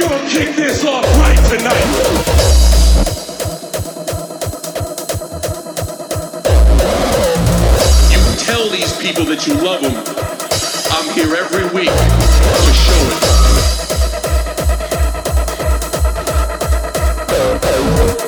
gonna kick this off right tonight. You tell these people that you love them. I'm here every week to show it.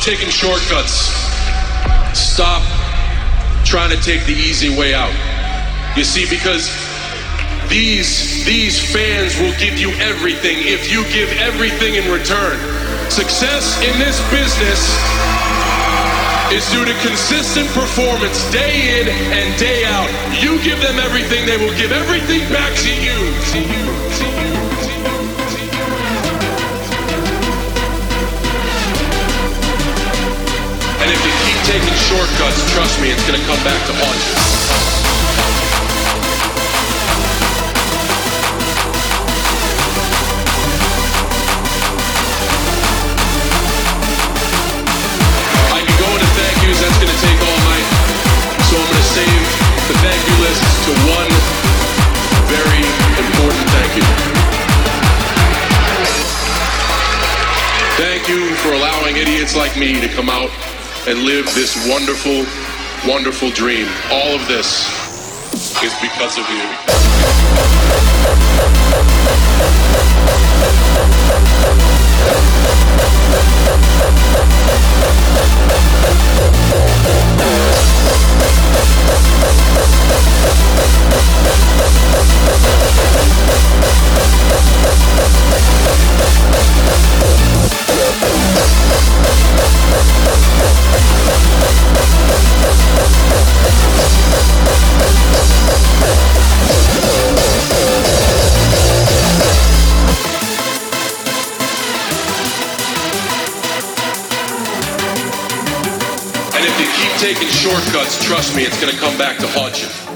Taking shortcuts. Stop trying to take the easy way out. You see, because these these fans will give you everything if you give everything in return. Success in this business is due to consistent performance day in and day out. You give them everything, they will give everything back to you. To you, to you, taking shortcuts, trust me, it's gonna come back to haunt you. I can go into thank yous, that's gonna take all night. So I'm gonna save the thank you list to one very important thank you. Thank you for allowing idiots like me to come out and live this wonderful, wonderful dream. All of this is because of you. Taking shortcuts, trust me, it's gonna come back to haunt you.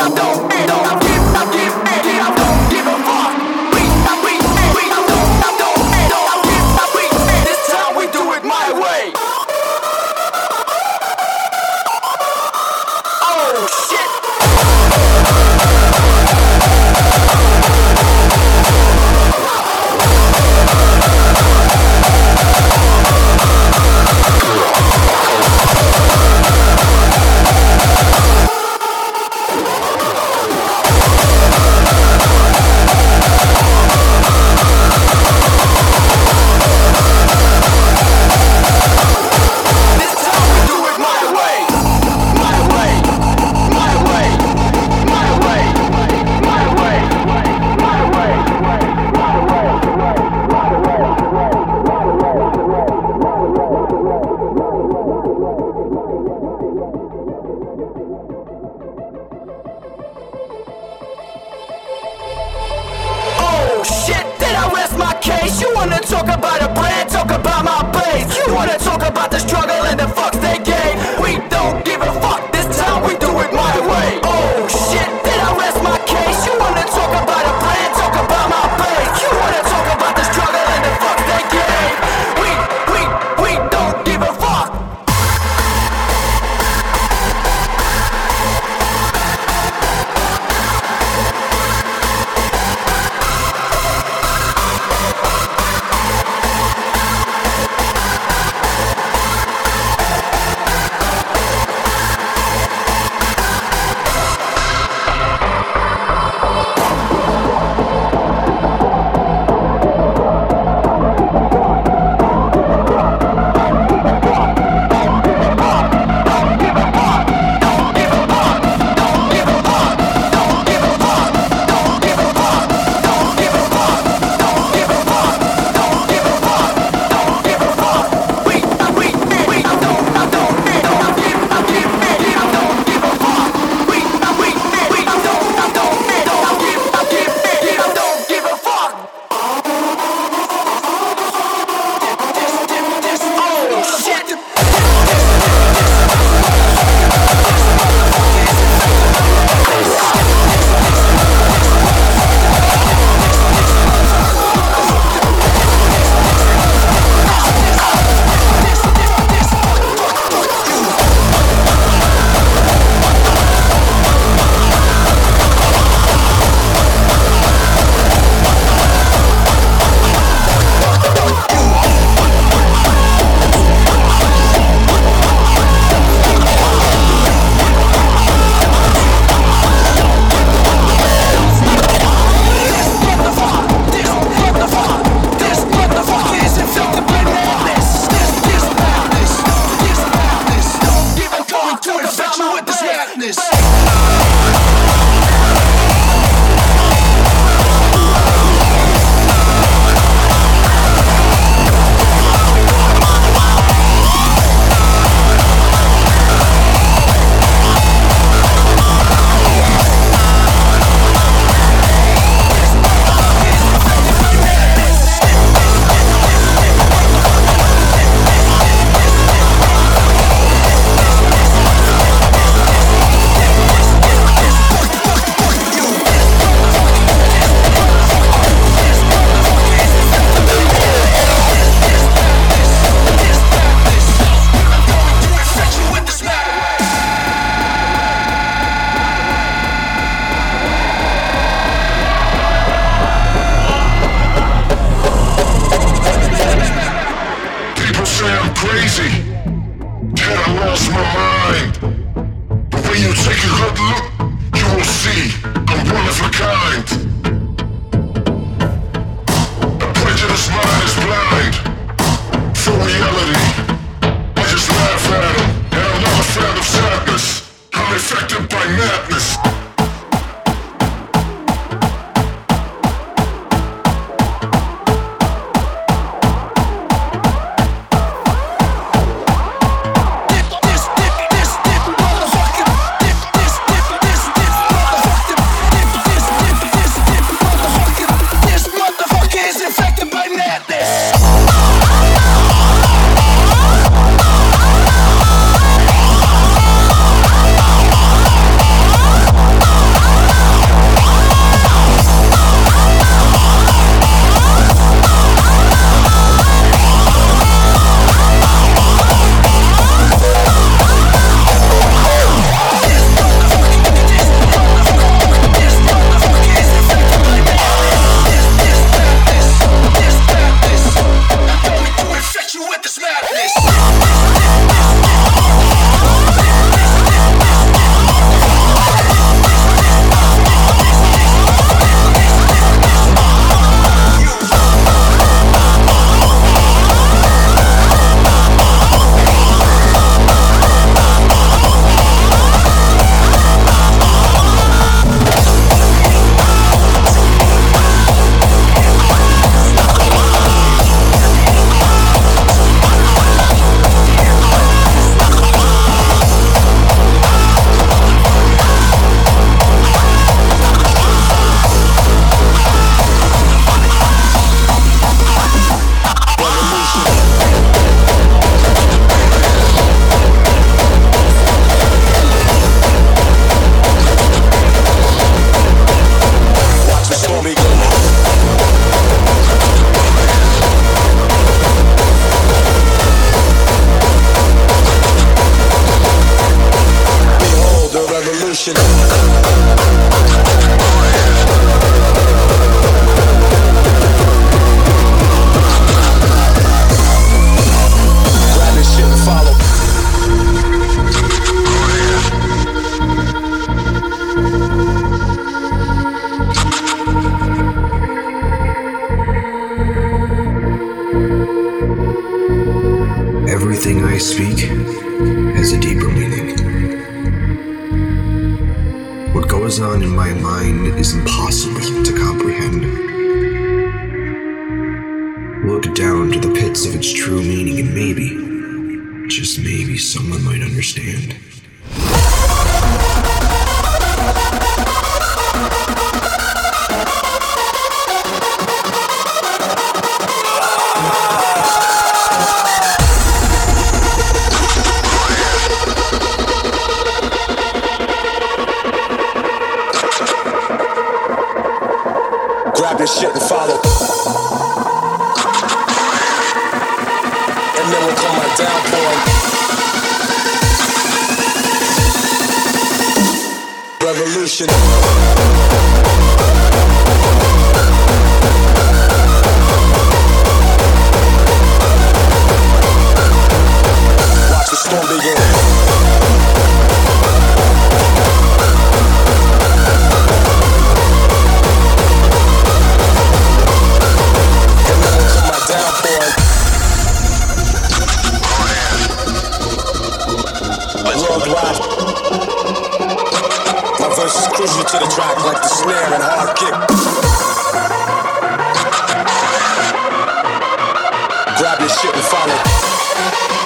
This this shit to follow. And then will come my. Revolution. Watch the storm begin. bass is crucial to the track, like the snare and hard kick. Grab your shit and follow.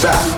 Stop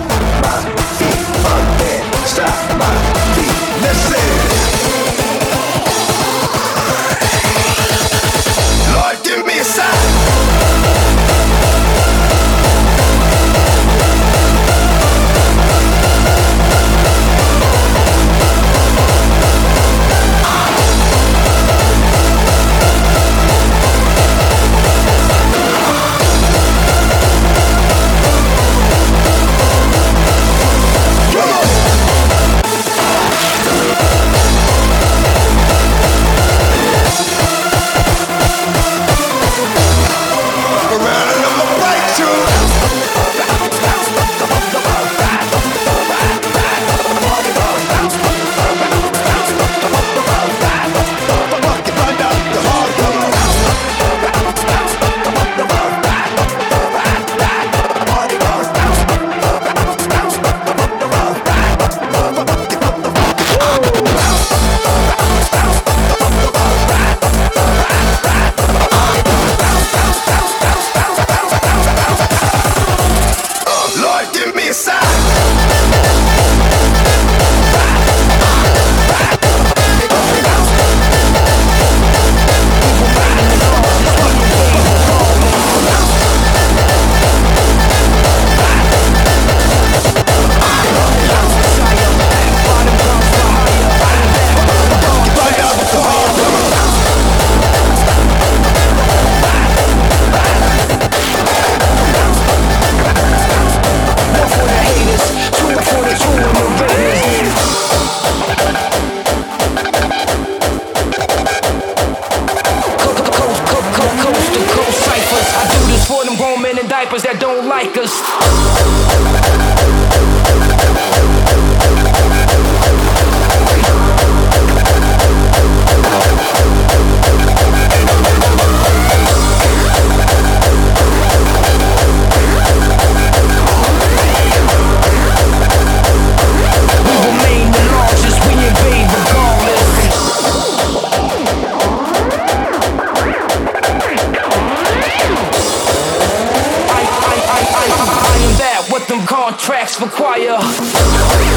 contracts require. I've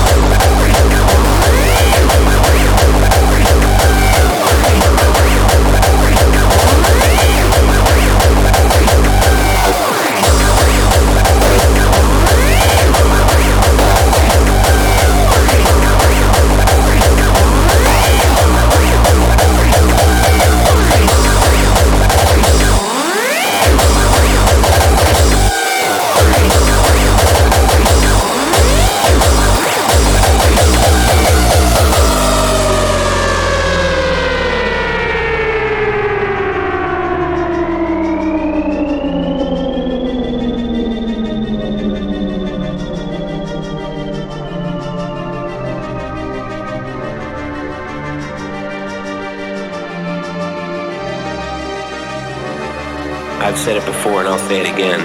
say it again.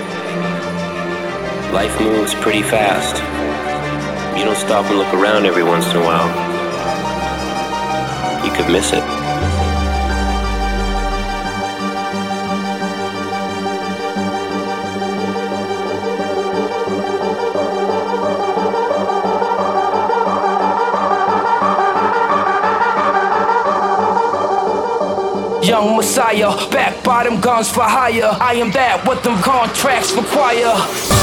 Life moves pretty fast. You don't stop and look around every once in a while. You could miss it. Young Messiah, back bottom guns for hire. I am that, what them contracts require.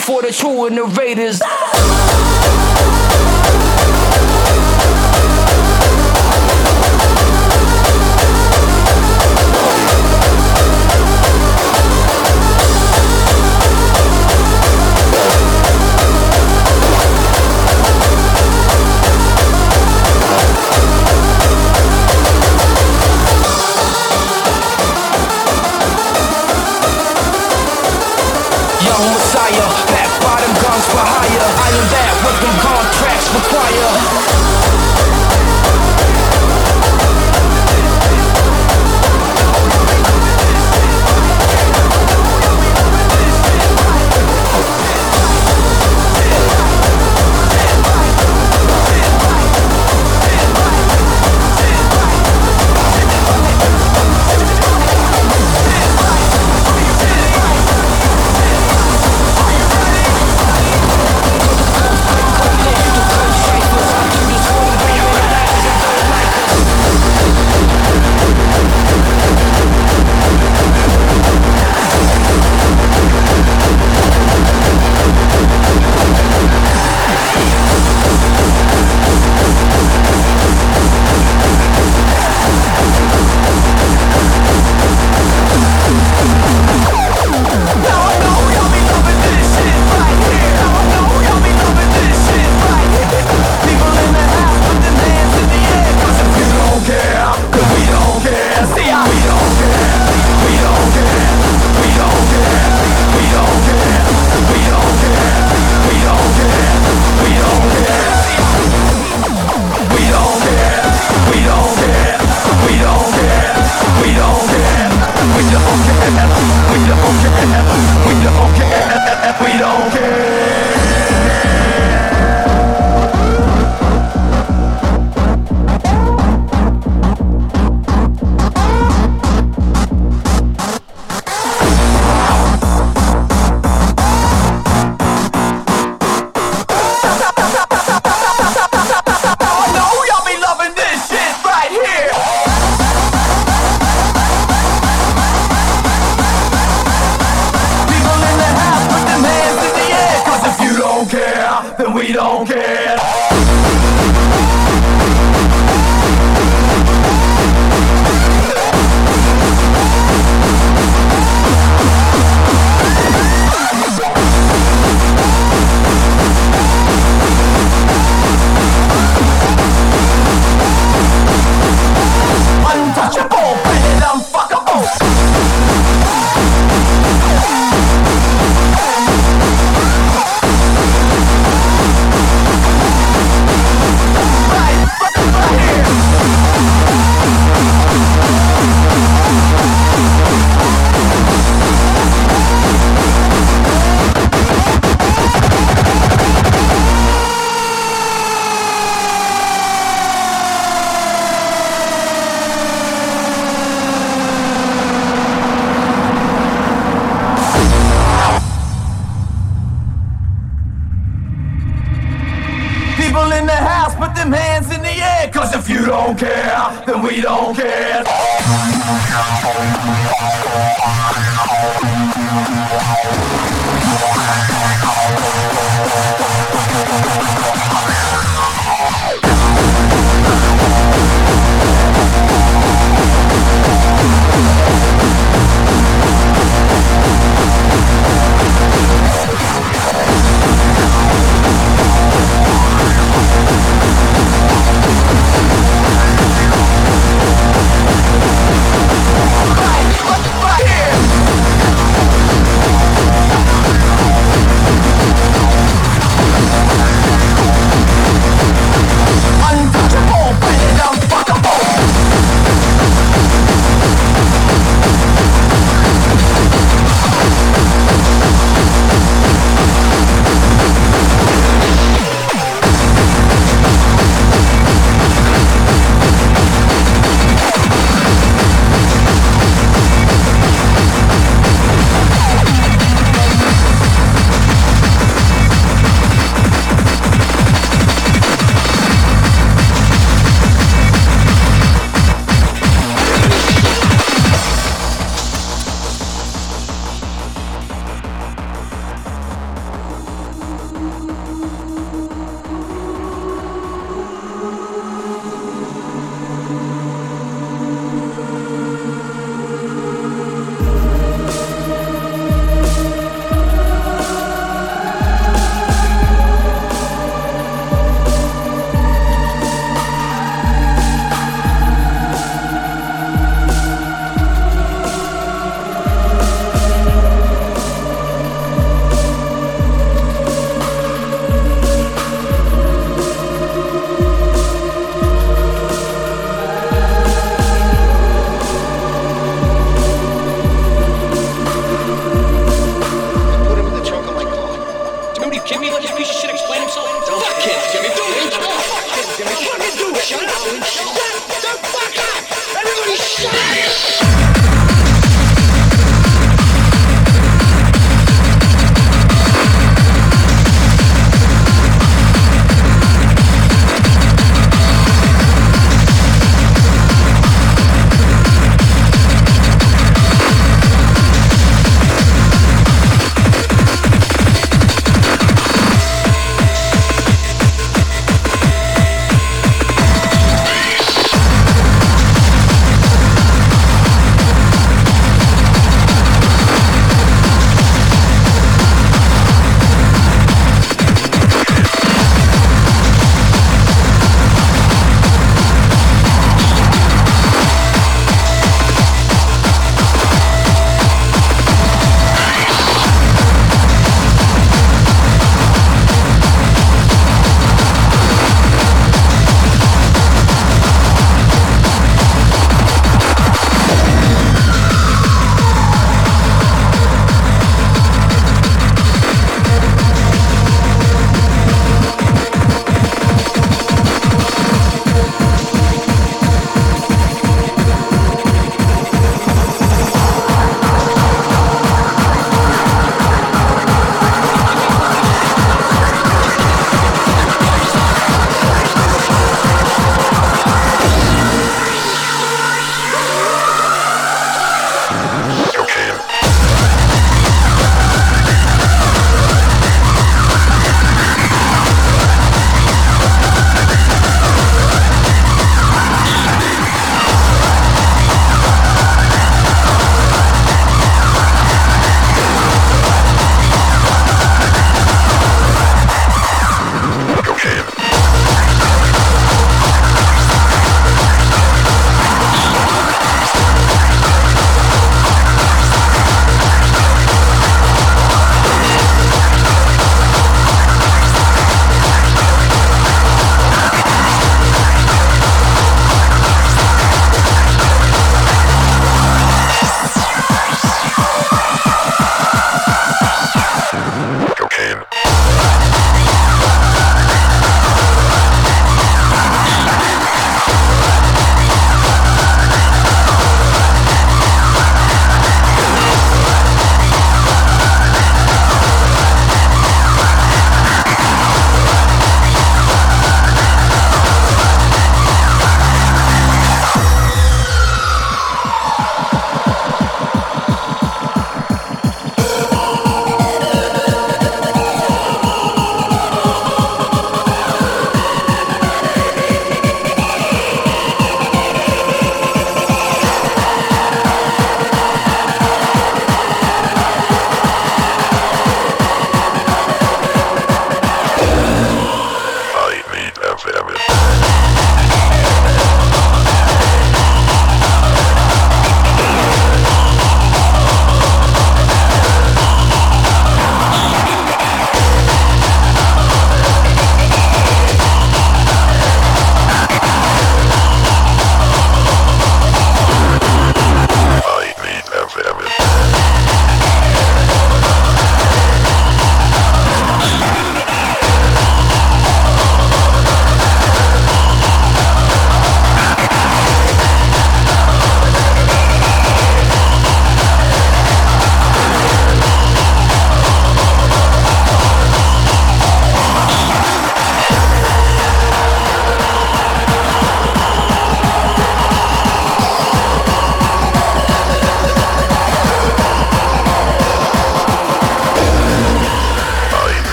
For the true innovators. the choir.